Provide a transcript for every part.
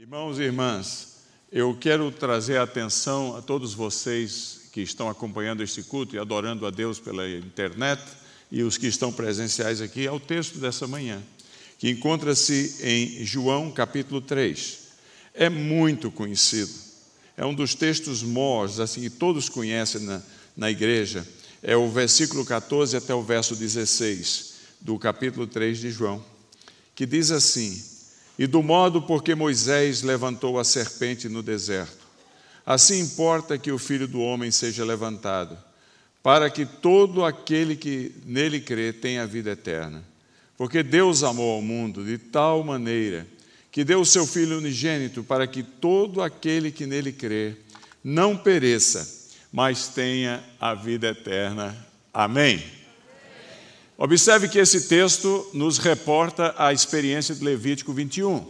Irmãos e irmãs, eu quero trazer a atenção a todos vocês que estão acompanhando este culto e adorando a Deus pela internet e os que estão presenciais aqui ao texto dessa manhã, que encontra-se em João capítulo 3. É muito conhecido, é um dos textos mós, assim, que todos conhecem na, na igreja, é o versículo 14 até o verso 16 do capítulo 3 de João, que diz assim: e do modo porque Moisés levantou a serpente no deserto. Assim importa que o filho do homem seja levantado, para que todo aquele que nele crê tenha vida eterna. Porque Deus amou ao mundo de tal maneira que deu o seu Filho unigênito para que todo aquele que nele crê não pereça, mas tenha a vida eterna. Amém. Observe que esse texto nos reporta a experiência de Levítico 21.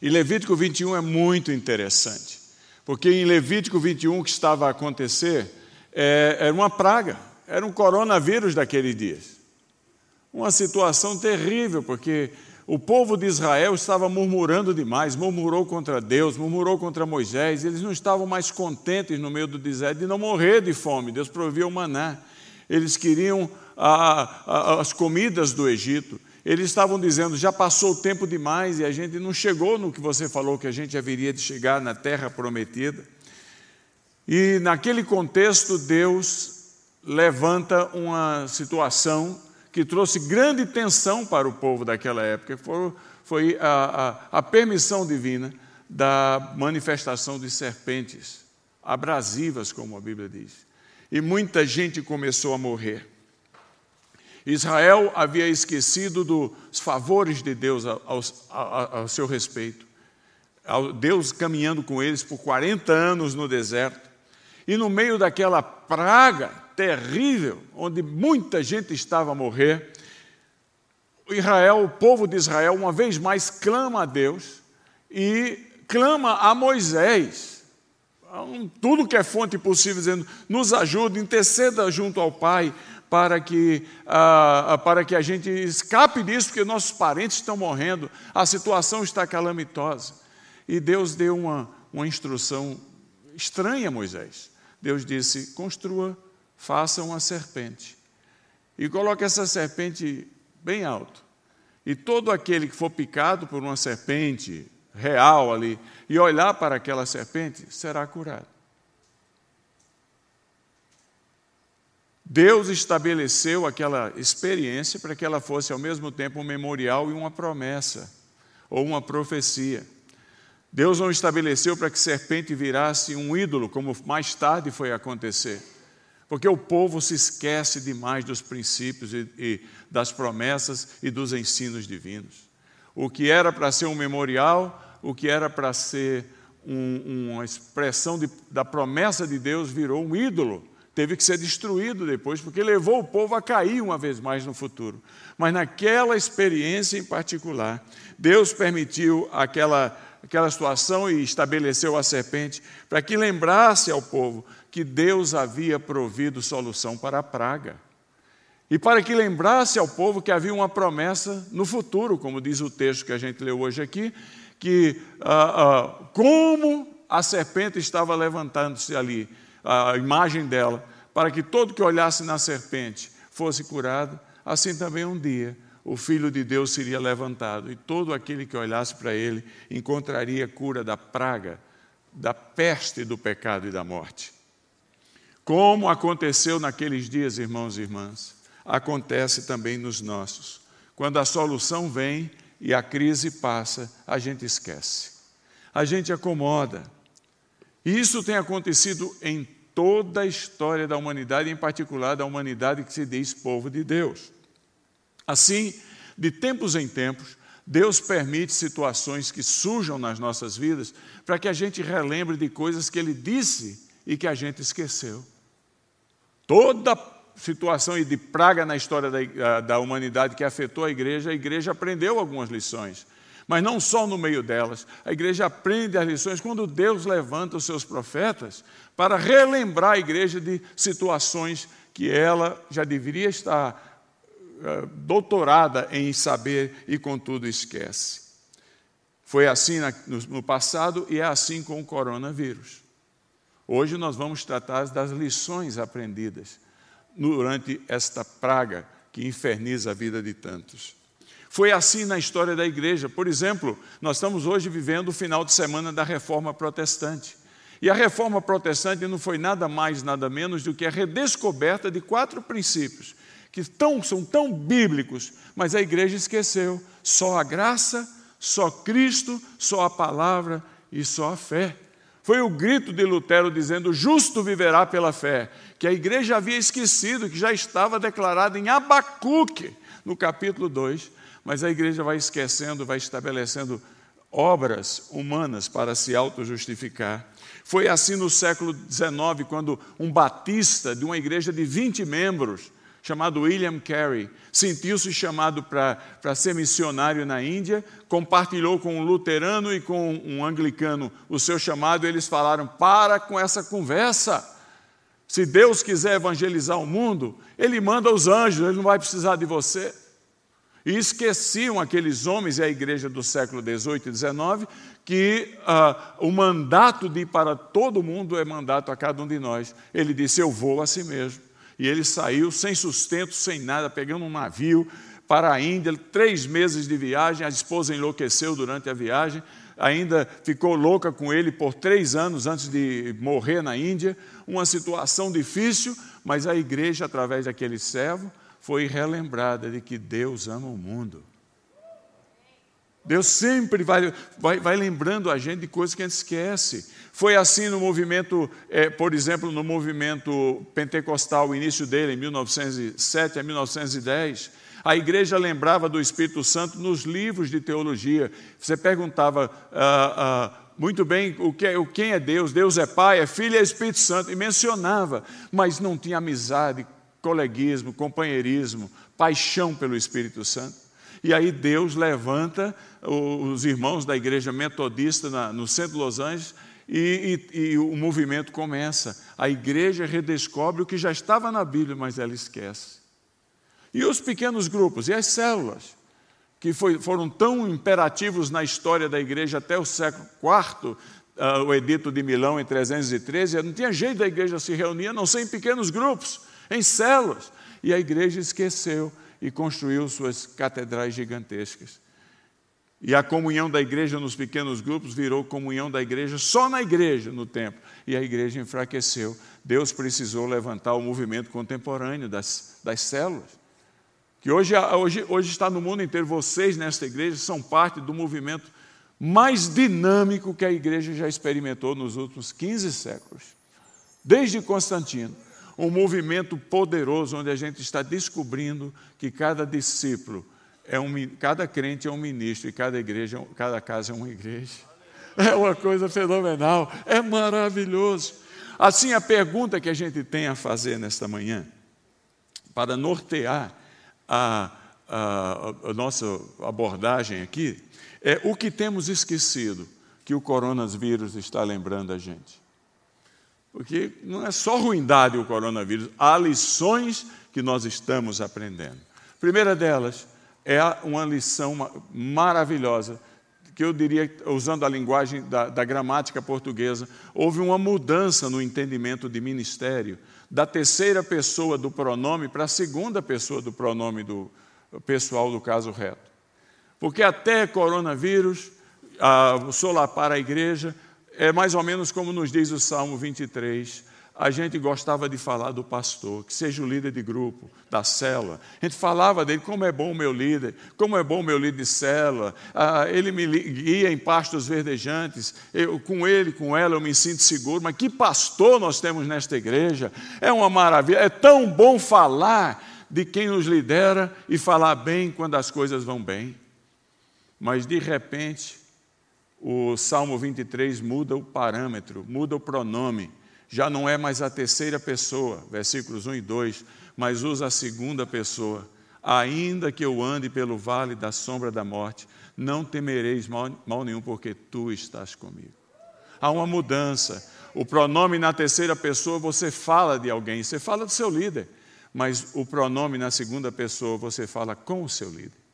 E Levítico 21 é muito interessante, porque em Levítico 21 o que estava a acontecer é, era uma praga, era um coronavírus daqueles dias. Uma situação terrível, porque o povo de Israel estava murmurando demais, murmurou contra Deus, murmurou contra Moisés, eles não estavam mais contentes no meio do deserto de não morrer de fome, Deus provia o maná. Eles queriam a, a, as comidas do Egito. Eles estavam dizendo: já passou o tempo demais e a gente não chegou no que você falou que a gente haveria de chegar na terra prometida. E naquele contexto, Deus levanta uma situação que trouxe grande tensão para o povo daquela época, foi, foi a, a, a permissão divina da manifestação de serpentes abrasivas, como a Bíblia diz. E muita gente começou a morrer. Israel havia esquecido dos favores de Deus ao, ao, ao seu respeito. Deus caminhando com eles por 40 anos no deserto. E no meio daquela praga terrível, onde muita gente estava a morrer, Israel, o povo de Israel, uma vez mais clama a Deus e clama a Moisés. Tudo que é fonte possível, dizendo: nos ajude, interceda junto ao Pai para que, uh, para que a gente escape disso, porque nossos parentes estão morrendo, a situação está calamitosa. E Deus deu uma, uma instrução estranha a Moisés. Deus disse: construa, faça uma serpente. E coloque essa serpente bem alto. E todo aquele que for picado por uma serpente real ali e olhar para aquela serpente será curado. Deus estabeleceu aquela experiência para que ela fosse ao mesmo tempo um memorial e uma promessa, ou uma profecia. Deus não estabeleceu para que serpente virasse um ídolo, como mais tarde foi acontecer, porque o povo se esquece demais dos princípios e, e das promessas e dos ensinos divinos. O que era para ser um memorial, o que era para ser um, uma expressão de, da promessa de Deus, virou um ídolo teve que ser destruído depois, porque levou o povo a cair uma vez mais no futuro. Mas naquela experiência em particular, Deus permitiu aquela, aquela situação e estabeleceu a serpente para que lembrasse ao povo que Deus havia provido solução para a praga. E para que lembrasse ao povo que havia uma promessa no futuro, como diz o texto que a gente leu hoje aqui, que ah, ah, como a serpente estava levantando-se ali, a imagem dela, para que todo que olhasse na serpente fosse curado, assim também um dia o Filho de Deus seria levantado e todo aquele que olhasse para ele encontraria cura da praga, da peste do pecado e da morte. Como aconteceu naqueles dias, irmãos e irmãs, acontece também nos nossos. Quando a solução vem e a crise passa, a gente esquece. A gente acomoda. E isso tem acontecido em toda a história da humanidade, em particular da humanidade que se diz povo de Deus. Assim, de tempos em tempos, Deus permite situações que surjam nas nossas vidas para que a gente relembre de coisas que Ele disse e que a gente esqueceu. Toda situação de praga na história da, da humanidade que afetou a igreja, a igreja aprendeu algumas lições. Mas não só no meio delas. A igreja aprende as lições quando Deus levanta os seus profetas para relembrar a igreja de situações que ela já deveria estar uh, doutorada em saber e, contudo, esquece. Foi assim no passado e é assim com o coronavírus. Hoje nós vamos tratar das lições aprendidas durante esta praga que inferniza a vida de tantos. Foi assim na história da igreja. Por exemplo, nós estamos hoje vivendo o final de semana da reforma protestante. E a reforma protestante não foi nada mais, nada menos do que a redescoberta de quatro princípios que tão, são tão bíblicos, mas a igreja esqueceu. Só a graça, só Cristo, só a palavra e só a fé. Foi o grito de Lutero dizendo: justo viverá pela fé, que a igreja havia esquecido, que já estava declarado em Abacuque, no capítulo 2, mas a igreja vai esquecendo, vai estabelecendo obras humanas para se auto-justificar. Foi assim no século XIX, quando um batista de uma igreja de 20 membros chamado William Carey, sentiu-se chamado para ser missionário na Índia, compartilhou com um luterano e com um anglicano o seu chamado, e eles falaram: para com essa conversa. Se Deus quiser evangelizar o mundo, Ele manda os anjos, Ele não vai precisar de você. E esqueciam aqueles homens e a igreja do século XVIII e XIX que uh, o mandato de ir para todo mundo é mandato a cada um de nós. Ele disse: Eu vou a si mesmo. E ele saiu sem sustento, sem nada, pegando um navio para a Índia, três meses de viagem. A esposa enlouqueceu durante a viagem, ainda ficou louca com ele por três anos antes de morrer na Índia. Uma situação difícil, mas a igreja, através daquele servo, foi relembrada de que Deus ama o mundo. Deus sempre vai, vai, vai, lembrando a gente de coisas que a gente esquece. Foi assim no movimento, é, por exemplo, no movimento pentecostal, o início dele, em 1907 a 1910. A igreja lembrava do Espírito Santo nos livros de teologia. Você perguntava ah, ah, muito bem o que, o, quem é Deus. Deus é Pai, é Filho é Espírito Santo. E mencionava, mas não tinha amizade, coleguismo, companheirismo, paixão pelo Espírito Santo. E aí Deus levanta os irmãos da igreja metodista no centro de Los Angeles e, e, e, o movimento começa. A igreja redescobre o que já estava na Bíblia, mas ela esquece. E os pequenos grupos e as células, que foi, foram tão imperativos na história da igreja até o século IV, uh, ah, o Edito de Milão em 313, não tinha jeito da igreja se reunir, a não ser em pequenos grupos, em células. E a igreja esqueceu e construiu suas catedrais gigantescas. E a comunhão da igreja nos pequenos grupos virou comunhão da igreja só na igreja, no templo. E a igreja enfraqueceu. Deus precisou levantar o movimento contemporâneo das, das células. Que hoje, hoje, hoje está no mundo inteiro. Vocês, nesta igreja, são parte do movimento mais dinâmico que a igreja já experimentou nos últimos 15 séculos. Desde Constantino um movimento poderoso onde a gente está descobrindo que cada discípulo é um, cada crente é um ministro e cada igreja, cada casa é uma igreja. É uma coisa fenomenal, é maravilhoso. Assim, a pergunta que a gente tem a fazer nesta manhã, para nortear a, a, a nossa abordagem aqui, é o que temos esquecido que o coronavírus está lembrando a gente. Porque não é só ruindade o coronavírus, há lições que nós estamos aprendendo. A primeira delas é uma lição maravilhosa, que eu diria, usando a linguagem da, da gramática portuguesa, houve uma mudança no entendimento de ministério, da terceira pessoa do pronome para a segunda pessoa do pronome do pessoal do caso reto. Porque até coronavírus, a, solapar a igreja, é mais ou menos como nos diz o Salmo 23. A gente gostava de falar do pastor, que seja o líder de grupo, da célula. A gente falava dele, como é bom o meu líder, como é bom o meu líder de célula. Ah, ele me guia em pastos verdejantes. Eu, com ele, com ela, eu me sinto seguro. Mas que pastor nós temos nesta igreja? É uma maravilha. É tão bom falar de quem nos lidera e falar bem quando as coisas vão bem. Mas, de repente, o Salmo 23 muda o parâmetro, muda o pronome. Já não é mais a terceira pessoa, versículos 1 e 2, mas usa a segunda pessoa. Ainda que eu ande pelo vale da sombra da morte, não temereis mal, mal nenhum, porque tu estás comigo. Há uma mudança. O pronome na terceira pessoa, você fala de alguém, você fala do seu líder, mas o pronome na segunda pessoa, você fala com o seu líder.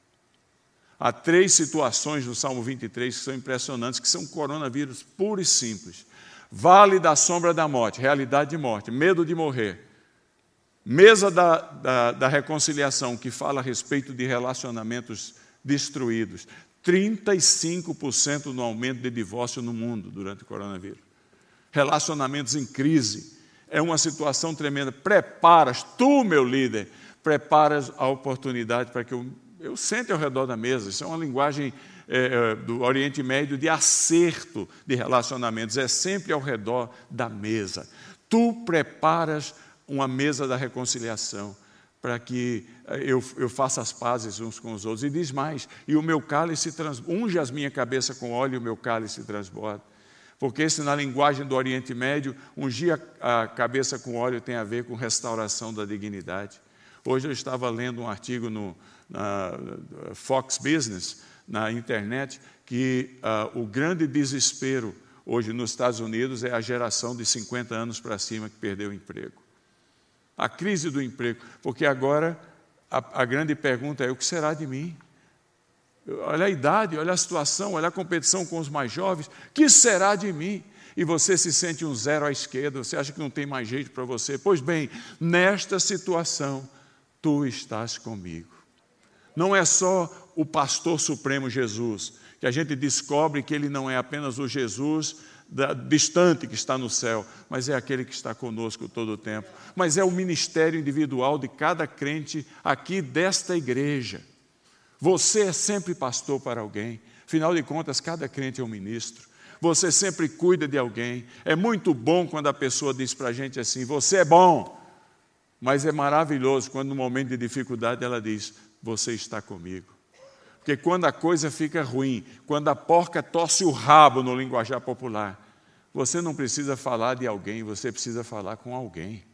Há três situações no Salmo 23 que são impressionantes, que são coronavírus puro e simples. Vale da sombra da morte, realidade de morte, medo de morrer. Mesa da, da, da reconciliação, que fala a respeito de relacionamentos destruídos. 35% no aumento de divórcio no mundo durante o coronavírus. Relacionamentos em crise. É uma situação tremenda. Preparas, tu, meu líder, preparas a oportunidade para que eu, eu sente ao redor da mesa. Isso é uma linguagem é, do Oriente Médio de acerto de relacionamentos. É sempre ao redor da mesa. Tu preparas uma mesa da reconciliação para que eh, eu, eu, faça as pazes uns com os outros. E diz mais: e o meu cálice trans, unge as minha cabeça com óleo e o meu cálice transborda. Porque esse, na linguagem do Oriente Médio, ungir a cabeça com óleo tem a ver com restauração da dignidade. Hoje eu estava lendo um artigo no na Fox Business, na internet, que uh, o grande desespero hoje nos Estados Unidos é a geração de 50 anos para cima que perdeu o emprego a crise do emprego, porque agora a, a grande pergunta é: o que será de mim? Olha a idade, olha a situação, olha a competição com os mais jovens, que será de mim? E você se sente um zero à esquerda, você acha que não tem mais jeito para você. Pois bem, nesta situação, tu estás comigo. Não é só o pastor supremo Jesus, que a gente descobre que ele não é apenas o Jesus da, distante que está no céu, mas é aquele que está conosco todo o tempo. Mas é o ministério individual de cada crente aqui desta igreja. Você é sempre pastor para alguém, afinal de contas, cada crente é um ministro. Você sempre cuida de alguém. É muito bom quando a pessoa diz para a gente assim: Você é bom. Mas é maravilhoso quando, no momento de dificuldade, ela diz: Você está comigo. Porque quando a coisa fica ruim, quando a porca torce o rabo no linguajar popular, você não precisa falar de alguém, você precisa falar com alguém.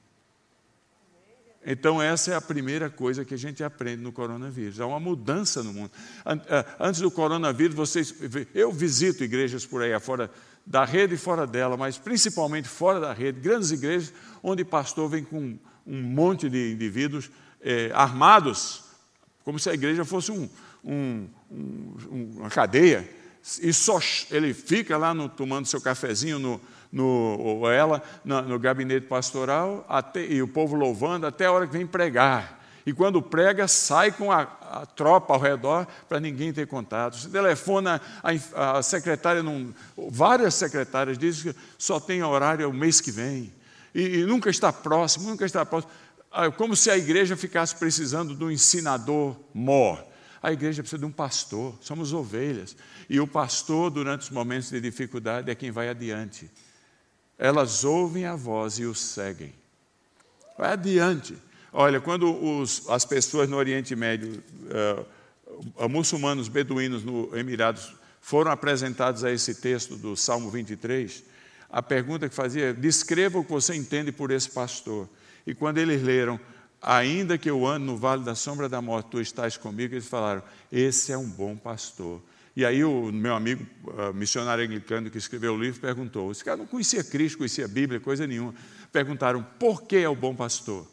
Então, essa é a primeira coisa que a gente aprende no coronavírus. Há uma mudança no mundo. Eh, antes do coronavírus, vocês, eu visito igrejas por aí fora da rede e fora dela, mas principalmente fora da rede, grandes igrejas, onde pastor vem com um monte de indivíduos eh, armados, como se a igreja fosse um, um, um, uma cadeia, e só ele fica lá no, tomando seu cafezinho no, no, ou ela no, no gabinete pastoral até, e o povo louvando até a hora que vem pregar. E quando prega, sai com a, a tropa ao redor para ninguém ter contato. Você telefona, a, a secretária, várias secretárias dizem que só tem horário o mês que vem. E, e nunca está próximo, nunca está próximo. Ah, como se a igreja ficasse precisando de um ensinador mor. A igreja precisa de um pastor, somos ovelhas. E o pastor, durante os momentos de dificuldade, é quem vai adiante. Elas ouvem a voz e o seguem. Vai adiante. Olha, quando os, as pessoas no Oriente Médio, uh, muçulmanos beduínos no Emirados, foram apresentados a esse texto do Salmo 23, a pergunta que fazia é: descreva o que você entende por esse pastor. E quando eles leram, ainda que eu ande no vale da sombra da morte, tu estás comigo, eles falaram: esse é um bom pastor. E aí o meu amigo uh, missionário anglicano que escreveu o livro perguntou: esse cara não conhecia Cristo, conhecia a Bíblia, coisa nenhuma. Perguntaram: por que é o bom pastor?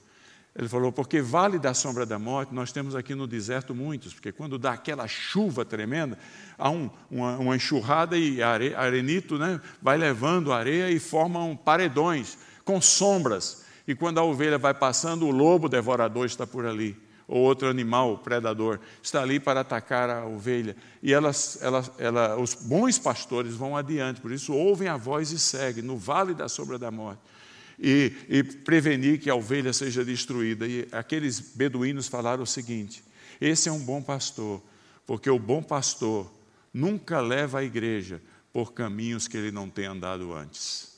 Ele falou: porque vale da sombra da morte, nós temos aqui no deserto muitos, porque quando dá aquela chuva tremenda, há um, uma, uma, enxurrada e are, arenito né, vai levando areia e formam paredões com sombras. E quando a ovelha vai passando, o lobo devorador está por ali, ou outro animal predador, está ali para atacar a ovelha. E elas, elas, ela, os bons pastores vão adiante, por isso ouvem a voz e seguem, no vale da sombra da morte. E, e prevenir que a ovelha seja destruída. E aqueles beduínos falaram o seguinte: esse é um bom pastor, porque o bom pastor nunca leva a igreja por caminhos que ele não tem andado antes.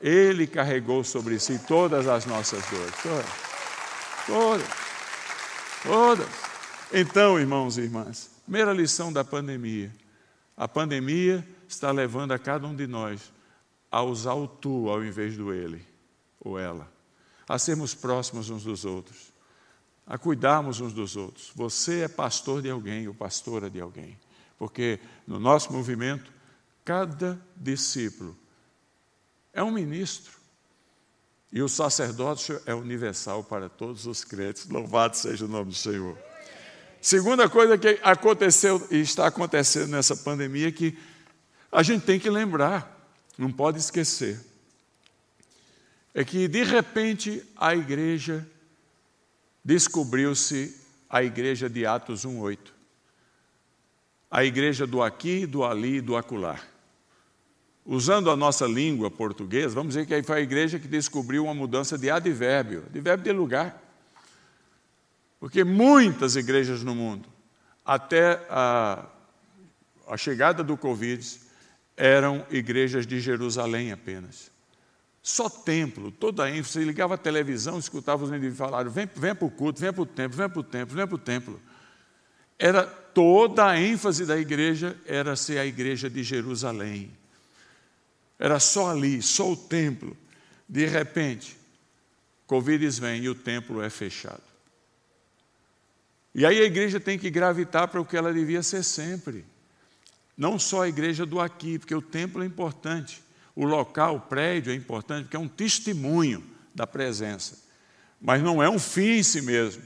Ele carregou sobre si todas as nossas dores. Todas. Todas. Todas. Então, irmãos e irmãs, primeira lição da pandemia. A pandemia está levando a cada um de nós a usar o tu ao invés do ele ou ela, a sermos próximos uns dos outros, a cuidarmos uns dos outros. Você é pastor de alguém ou pastora de alguém, porque no nosso movimento, cada discípulo é um ministro. E o sacerdócio é universal para todos os crentes. Louvado seja o nome do Senhor. Segunda coisa que aconteceu e está acontecendo nessa pandemia é que a gente tem que lembrar, não pode esquecer, é que de repente a igreja descobriu-se a igreja de Atos 1:8. A igreja do aqui, do ali, do acolá. Usando a nossa língua portuguesa, vamos dizer que aí foi a igreja que descobriu uma mudança de advérbio, advérbio de lugar. Porque muitas igrejas no mundo, até a, a chegada do Covid, eram igrejas de Jerusalém apenas. Só templo, toda a ênfase, ligava a televisão, escutava os indivíduos falar, vem, vem para o culto, vem para o templo, vem para o templo, vem para o templo. Era toda a ênfase da igreja era ser a igreja de Jerusalém. Era só ali, só o templo. De repente, Covid vem e o templo é fechado. E aí a igreja tem que gravitar para o que ela devia ser sempre. Não só a igreja do aqui, porque o templo é importante, o local, o prédio é importante, porque é um testemunho da presença. Mas não é um fim em si mesmo.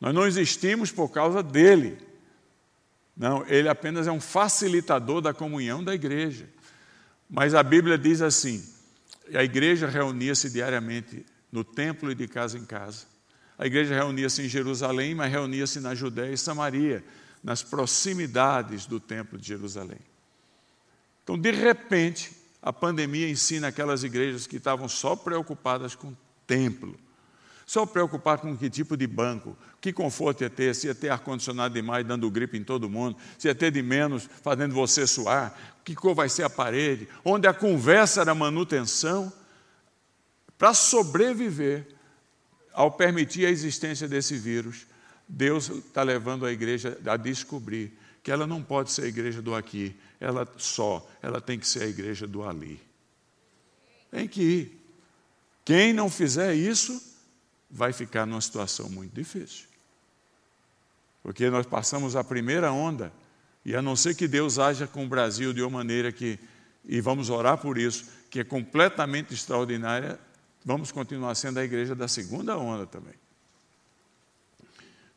Nós não existimos por causa dele. Não, ele apenas é um facilitador da comunhão da igreja. Mas a Bíblia diz assim: a igreja reunia-se diariamente no templo e de casa em casa. A igreja reunia-se em Jerusalém, mas reunia-se na Judéia e Samaria, nas proximidades do templo de Jerusalém. Então, de repente, a pandemia ensina aquelas igrejas que estavam só preocupadas com o templo, só preocupadas com que tipo de banco, que conforto ia ter, se ia ter ar-condicionado demais dando gripe em todo mundo, se ia ter de menos fazendo você suar, que cor vai ser a parede, onde a conversa era manutenção. Para sobreviver, ao permitir a existência desse vírus, Deus está levando a igreja a descobrir que ela não pode ser a igreja do aqui, ela só, ela tem que ser a igreja do ali. Tem que ir. Quem não fizer isso, vai ficar numa situação muito difícil. Porque nós passamos a primeira onda, e a não ser que Deus haja com o Brasil de uma maneira que, e vamos orar por isso, que é completamente extraordinária, vamos continuar sendo a igreja da segunda onda também.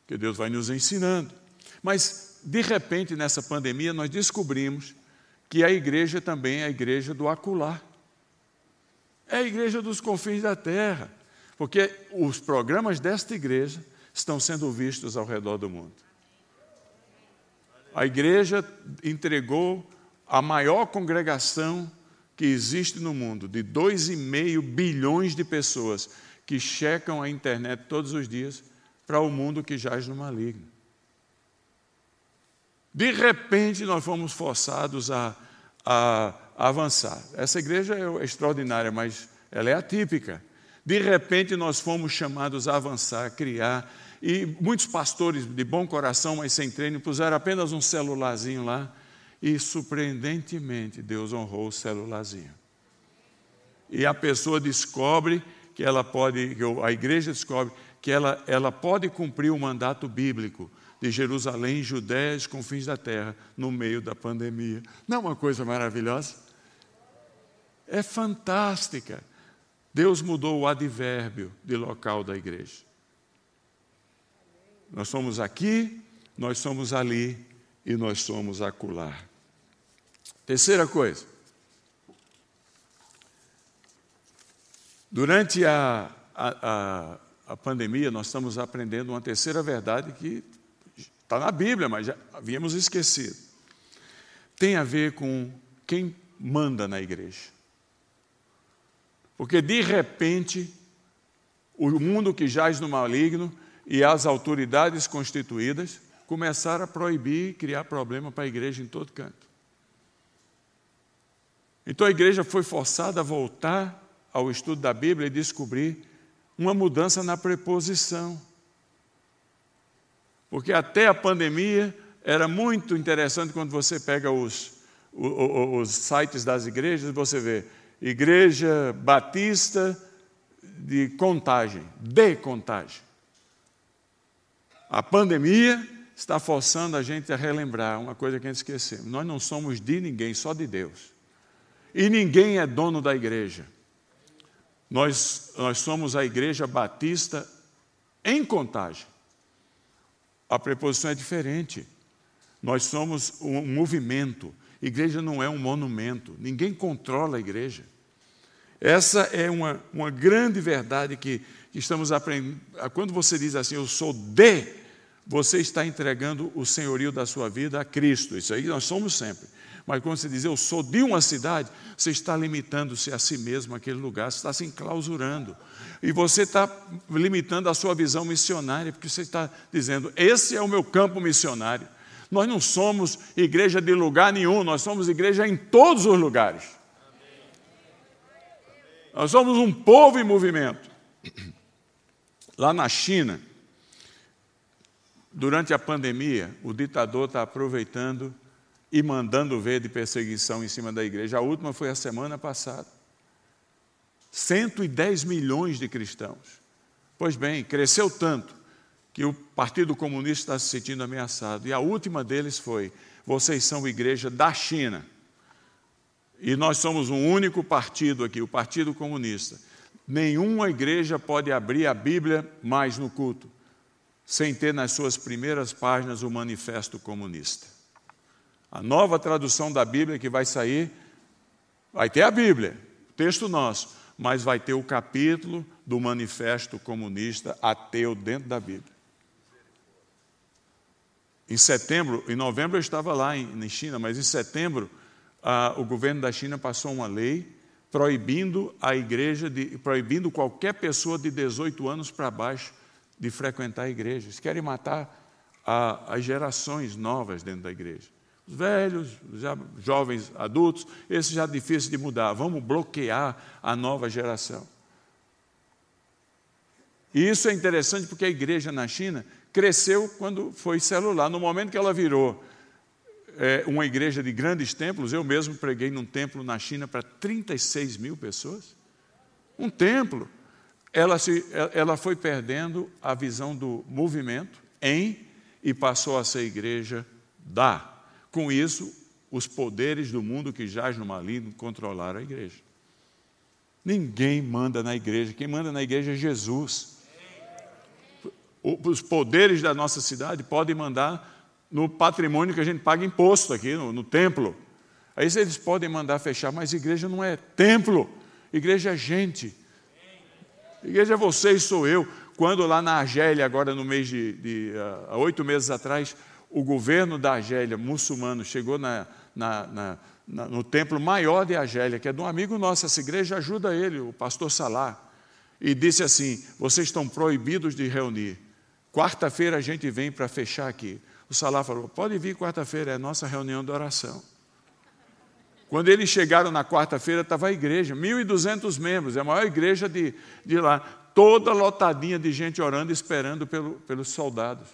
Que Deus vai nos ensinando. Mas, de repente, nessa pandemia, nós descobrimos que a igreja também é a igreja do acular. É a igreja dos confins da terra. Porque os programas desta igreja estão sendo vistos ao redor do mundo. A igreja entregou a maior congregação que existe no mundo, de 2,5 bilhões de pessoas que checam a internet todos os dias para o mundo que jaz no maligno. De repente, nós fomos forçados a, a, a avançar. Essa igreja é extraordinária, mas ela é atípica. De repente, nós fomos chamados a avançar, a criar. E muitos pastores de bom coração, mas sem treino, puseram apenas um celularzinho lá e, surpreendentemente, Deus honrou o celularzinho. E a pessoa descobre que ela pode, a igreja descobre que ela, ela pode cumprir o mandato bíblico de Jerusalém, Judéia e confins da terra, no meio da pandemia. Não é uma coisa maravilhosa? É fantástica. Deus mudou o advérbio de local da igreja. Nós somos aqui, nós somos ali, e nós somos acular. Terceira coisa. Durante a, a, a, a, pandemia, nós estamos aprendendo uma terceira verdade que está na Bíblia, mas já havíamos esquecido. Tem a ver com quem manda na igreja. Porque, de repente, o mundo que jaz no maligno e as autoridades constituídas começaram a proibir e criar problema para a igreja em todo canto. Então a igreja foi forçada a voltar ao estudo da Bíblia e descobrir uma mudança na preposição. Porque até a pandemia era muito interessante quando você pega os, os, os sites das igrejas, você vê Igreja Batista de Contagem, de Contagem. A pandemia está forçando a gente a relembrar uma coisa que a gente esqueceu. Nós não somos de ninguém, só de Deus. E ninguém é dono da igreja. Nós, nós somos a igreja batista em contagem. a preposição é diferente. Nós somos um movimento. Igreja não é um monumento. Ninguém controla a igreja. Essa é uma, uma grande verdade que, estamos aprendendo. Quando você diz assim, eu sou de, você está entregando o senhorio da sua vida a Cristo. Isso aí nós somos sempre. Mas quando você diz eu sou de uma cidade, você está limitando-se a si mesmo aquele lugar, você está se enclausurando. E você está limitando a sua visão missionária, porque você está dizendo: esse é o meu campo missionário. Nós não somos igreja de lugar nenhum, nós somos igreja em todos os lugares. Nós somos um povo em movimento. Lá na China, durante a pandemia, o ditador está aproveitando e mandando ver de perseguição em cima da igreja. A última foi a semana passada. 110 milhões de cristãos. Pois bem, cresceu tanto que o Partido Comunista está se sentindo ameaçado. E a última deles foi: vocês são igreja da China. E nós somos um único partido aqui, o Partido Comunista. Nenhuma igreja pode abrir a Bíblia mais no culto sem ter nas suas primeiras páginas o Manifesto Comunista. A nova tradução da Bíblia que vai sair, vai ter a Bíblia, texto nosso, mas vai ter o capítulo do Manifesto Comunista ateu dentro da Bíblia. Em setembro, em novembro eu estava lá em, em China, mas em setembro ah, o governo da China passou uma lei proibindo a igreja, de, proibindo qualquer pessoa de 18 anos para baixo de frequentar a igreja. Eles querem matar as gerações novas dentro da igreja. Os velhos, já jovens adultos, esse já é difícil de mudar. Vamos bloquear a nova geração. E isso é interessante porque a igreja na China cresceu quando foi celular. No momento que ela virou é, uma igreja de grandes templos, eu mesmo preguei num templo na China para 36 mil pessoas. Um templo. Ela, se, ela foi perdendo a visão do movimento em e passou a ser igreja da. Com isso, os poderes do mundo que jaz no maligno controlaram a igreja. Ninguém manda na igreja, quem manda na igreja é Jesus. Os poderes da nossa cidade podem mandar no patrimônio que a gente paga imposto aqui, no, no templo. Aí eles podem mandar fechar, mas igreja não é templo, igreja é gente. Igreja é você e sou eu. Quando lá na Argélia, agora no mês de, de uh, oito meses atrás, o governo da Argélia, muçulmano, chegou na, na, na, no templo maior de Argélia, que é de um amigo nosso, essa igreja ajuda ele, o pastor Salah, e disse assim: vocês estão proibidos de reunir. Quarta-feira a gente vem para fechar aqui. O Salah falou: pode vir quarta-feira, é nossa reunião de oração. Quando eles chegaram na quarta-feira, estava a igreja, 1.200 membros, é a maior igreja de, de lá, toda lotadinha de gente orando, esperando pelo, pelos soldados.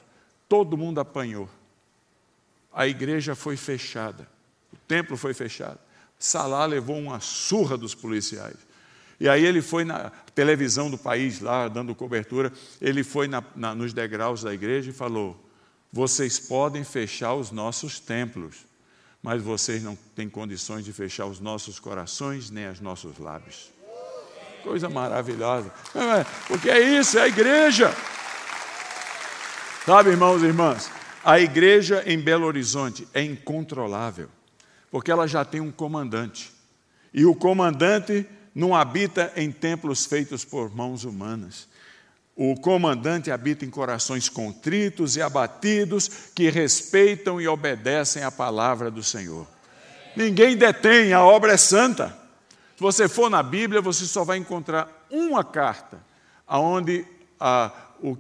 Todo mundo apanhou a igreja foi fechada, o templo foi fechado. Salá levou uma surra dos policiais. E aí ele foi na televisão do país, lá dando cobertura, ele foi na, na, nos degraus da igreja e falou: Vocês podem fechar os nossos templos, mas vocês não têm condições de fechar os nossos corações nem os nossos lábios. Coisa maravilhosa. Porque é isso, é a igreja. Sabe, irmãos e irmãs? A igreja em Belo Horizonte é incontrolável, porque ela já tem um comandante. E o comandante não habita em templos feitos por mãos humanas. O comandante habita em corações contritos e abatidos que respeitam e obedecem à palavra do Senhor. Ninguém detém, a obra é santa. Se você for na Bíblia, você só vai encontrar uma carta onde o,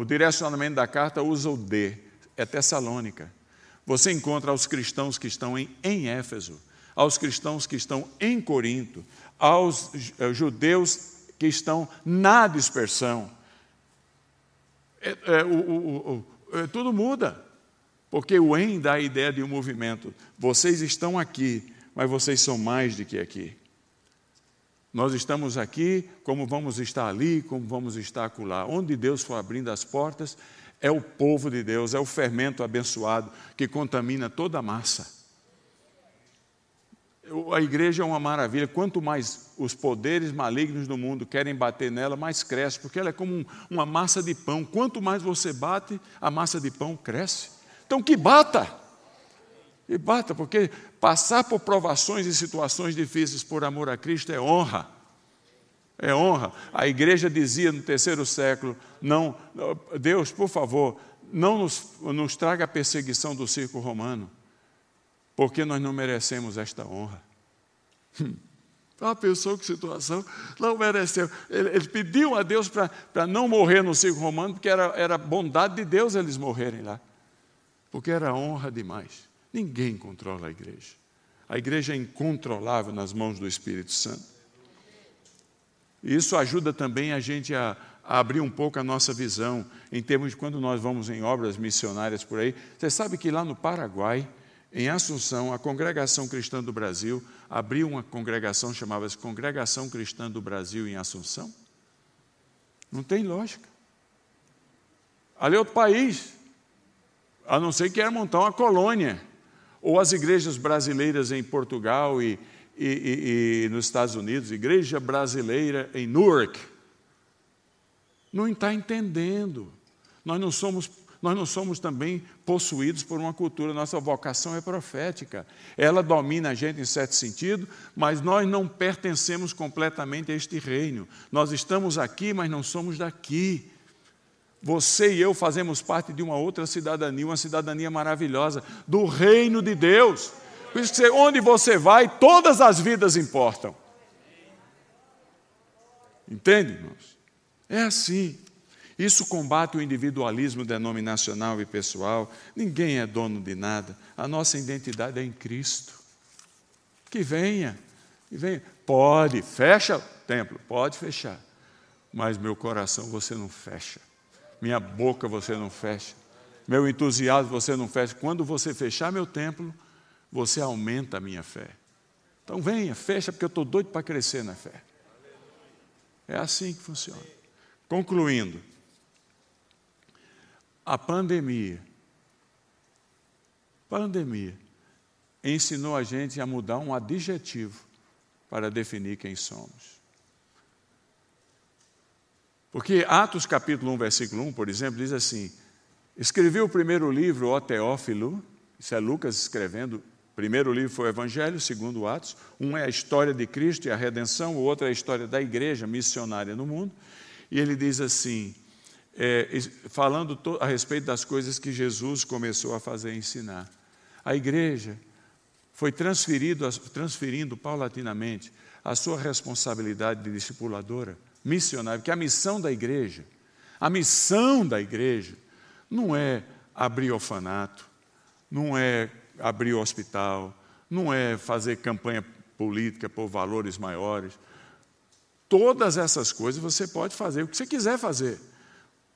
o direcionamento da carta usa o D é Tessalônica. Você encontra aos cristãos que estão em, em Éfeso, aos cristãos que estão em Corinto, aos eh, judeus que estão na dispersão. É, é, o, o, o, é, tudo muda, porque o em dá a ideia de um movimento. Vocês estão aqui, mas vocês são mais do que aqui. Nós estamos aqui, como vamos estar ali, como vamos estar acolá. Onde Deus for abrindo as portas, é o povo de Deus, é o fermento abençoado que contamina toda a massa. A igreja é uma maravilha. Quanto mais os poderes malignos do mundo querem bater nela, mais cresce, porque ela é como um, uma massa de pão. Quanto mais você bate, a massa de pão cresce. Então, que bata! Que bata, porque passar por provações e situações difíceis por amor a Cristo é honra. É honra. A igreja dizia no terceiro século: não, Deus, por favor, não nos, nos traga a perseguição do circo romano porque nós não merecemos esta honra. Hum. Ah, pensou que situação, não mereceu. Eles pediam a Deus para não morrer no circo romano, porque era, era bondade de Deus eles morrerem lá. Porque era honra demais. Ninguém controla a igreja. A igreja é incontrolável nas mãos do Espírito Santo. Isso ajuda também a gente a, a, abrir um pouco a nossa visão em termos de quando nós vamos em obras missionárias por aí. Você sabe que lá no Paraguai, em Assunção, a Congregação Cristã do Brasil abriu uma congregação, chamava-se Congregação Cristã do Brasil em Assunção. Não tem lógica. Ali é outro país, a não ser que quer montar uma colônia. Ou as igrejas brasileiras em Portugal e, e, e, e nos Estados Unidos, igreja brasileira em Newark. Não está entendendo. Nós não somos nós não somos também possuídos por uma cultura, nossa vocação é profética. Ela domina a gente em certo sentido, mas nós não pertencemos completamente a este reino. Nós estamos aqui, mas não somos daqui. Você e eu fazemos parte de uma outra cidadania, uma cidadania maravilhosa, do reino de Deus. Por isso que onde você vai, todas as vidas importam. Entende, irmãos? É assim. Isso combate o individualismo denominacional e pessoal. Ninguém é dono de nada. A nossa identidade é em Cristo. Que venha, que venha. Pode, fecha o templo, pode fechar. Mas meu coração você não fecha. Minha boca você não fecha. Meu entusiasmo você não fecha. Quando você fechar meu templo, você aumenta a minha fé. Então venha, fecha, porque eu estou doido para crescer na fé. É assim que funciona. Concluindo, a pandemia, pandemia, ensinou a gente a mudar um adjetivo para definir quem somos. Porque Atos capítulo 1, versículo 1, por exemplo, diz assim: escreveu o primeiro livro, ó Teófilo, isso é Lucas escrevendo, primeiro livro foi o Evangelho, segundo Atos, um é a história de Cristo e a redenção, o outro é a história da igreja missionária no mundo, e ele diz assim: é, falando a respeito das coisas que Jesus começou a fazer ensinar. A igreja foi transferindo paulatinamente a sua responsabilidade de discipuladora, missionária, porque a missão da igreja, a missão da igreja não é abrir orfanato, não é abrir hospital, não é fazer campanha política por valores maiores. Todas essas coisas você pode fazer o que você quiser fazer.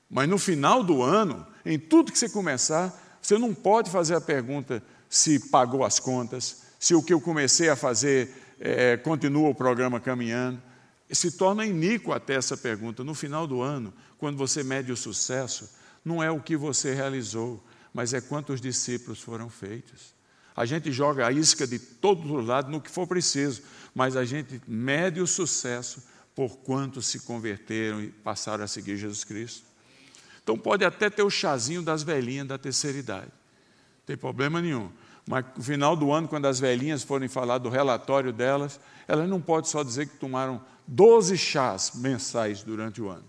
Mas no final do ano, em tudo que você começar, você não pode fazer a pergunta se pagou as contas, se o que eu comecei a fazer é, continua o programa caminhando. Se torna iníquo até essa pergunta. No final do ano, quando você mede o sucesso, não é o que você realizou, mas é quantos discípulos foram feitos. A gente joga a isca de todos os lados no que for preciso, mas a gente mede o sucesso por quantos se converteram e passaram a seguir Jesus Cristo. Então pode até ter o chazinho das velhinhas da terceira idade. Não tem problema nenhum. Mas no final do ano, quando as velhinhas forem falar do relatório delas, elas não podem só dizer que tomaram 12 chás mensais durante o ano.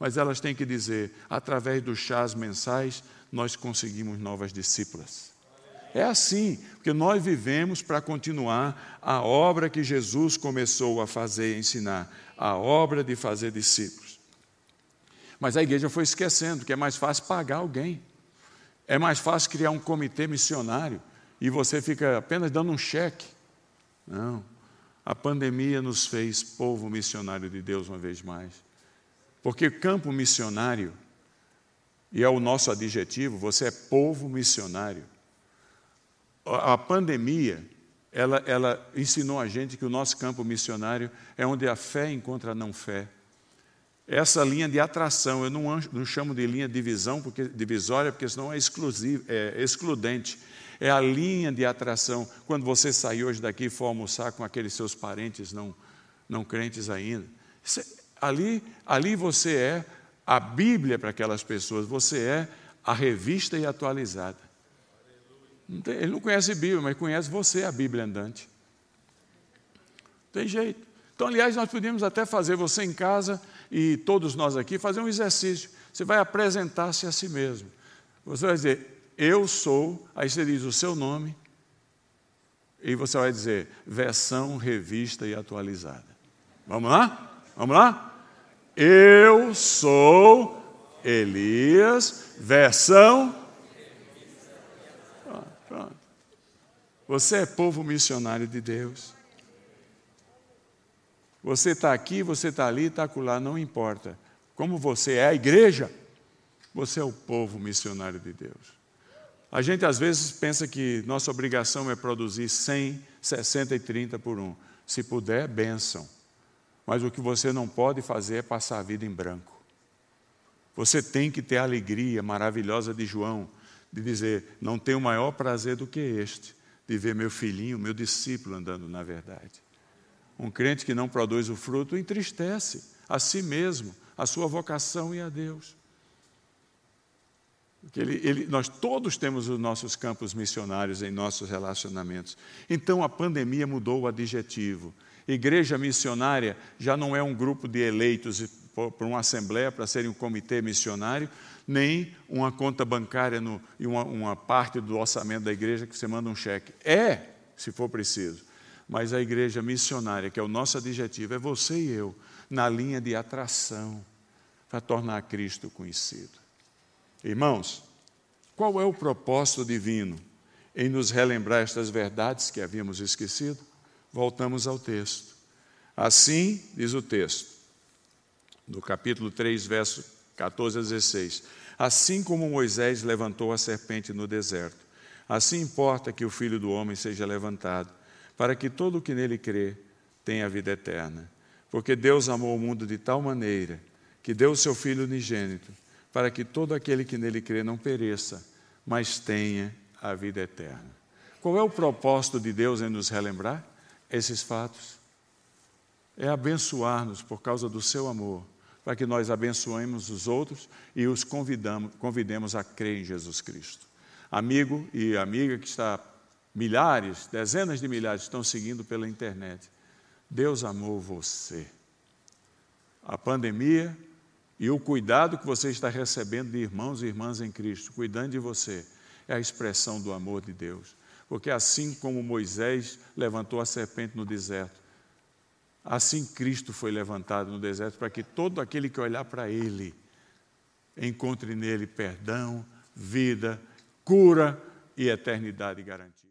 Mas elas têm que dizer, através dos chás mensais, nós conseguimos novas discípulas. É assim, porque nós vivemos para continuar a obra que Jesus começou a fazer e ensinar, a obra de fazer discípulos. Mas a igreja foi esquecendo que é mais fácil pagar alguém. É mais fácil criar um comitê missionário e você fica apenas dando um cheque. Não. A pandemia nos fez povo missionário de Deus uma vez mais. Porque campo missionário, e é o nosso adjetivo, você é povo missionário. A pandemia, ela, ela ensinou a gente que o nosso campo missionário é onde a fé encontra a não fé essa linha de atração. Eu não, não chamo de linha divisão, porque, divisória, porque senão é, exclusivo, é excludente. é a linha de atração. Quando você sair hoje daqui e for almoçar com aqueles seus parentes não, não crentes ainda, ali, ali você é a Bíblia para aquelas pessoas, você é a revista e atualizada. ele não conhece Bíblia, mas conhece você, a Bíblia andante. Tem jeito. Então, aliás, nós podíamos até fazer você em casa e todos nós aqui fazer um exercício. Você vai apresentar-se a si mesmo. Você vai dizer, eu sou, aí você diz o seu nome, e você vai dizer, versão revista e atualizada. Vamos lá? Vamos lá? Eu sou Elias, versão. Pronto, pronto. Você é povo missionário de Deus. Você está aqui, você está ali, está lá, não importa. Como você é a igreja, você é o povo missionário de Deus. A gente às vezes pensa que nossa obrigação é produzir 100, 60 e 30 por um. Se puder, bênção. Mas o que você não pode fazer é passar a vida em branco. Você tem que ter a alegria maravilhosa de João, de dizer: não tenho maior prazer do que este, de ver meu filhinho, meu discípulo andando na verdade. Um crente que não produz o fruto entristece a si mesmo, a sua vocação e a Deus. Porque ele, ele, nós todos temos os nossos campos missionários em nossos relacionamentos. Então a pandemia mudou o adjetivo. Igreja missionária já não é um grupo de eleitos para uma assembleia para serem um comitê missionário, nem uma conta bancária no, e uma, uma parte do orçamento da igreja que você manda um cheque. É, se for preciso. Mas a igreja missionária, que é o nosso adjetivo, é você e eu, na linha de atração para tornar Cristo conhecido. Irmãos, qual é o propósito divino em nos relembrar estas verdades que havíamos esquecido? Voltamos ao texto. Assim, diz o texto, no capítulo 3, verso 14 a 16: Assim como Moisés levantou a serpente no deserto, assim importa que o filho do homem seja levantado para que todo o que nele crê tenha a vida eterna. Porque Deus amou o mundo de tal maneira que deu o seu Filho unigênito, para que todo aquele que nele crê não pereça, mas tenha a vida eterna. Qual é o propósito de Deus em nos relembrar esses fatos? É abençoar-nos por causa do seu amor, para que nós abençoemos os outros e os convidamos, convidemos a crer em Jesus Cristo. Amigo e amiga que está milhares, dezenas de milhares estão seguindo pela internet. Deus amou você. A pandemia e o cuidado que você está recebendo de irmãos e irmãs em Cristo, cuidando de você, é a expressão do amor de Deus. Porque assim como Moisés levantou a serpente no deserto, assim Cristo foi levantado no deserto para que todo aquele que olhar para Ele encontre nele perdão, vida, cura e eternidade garantida.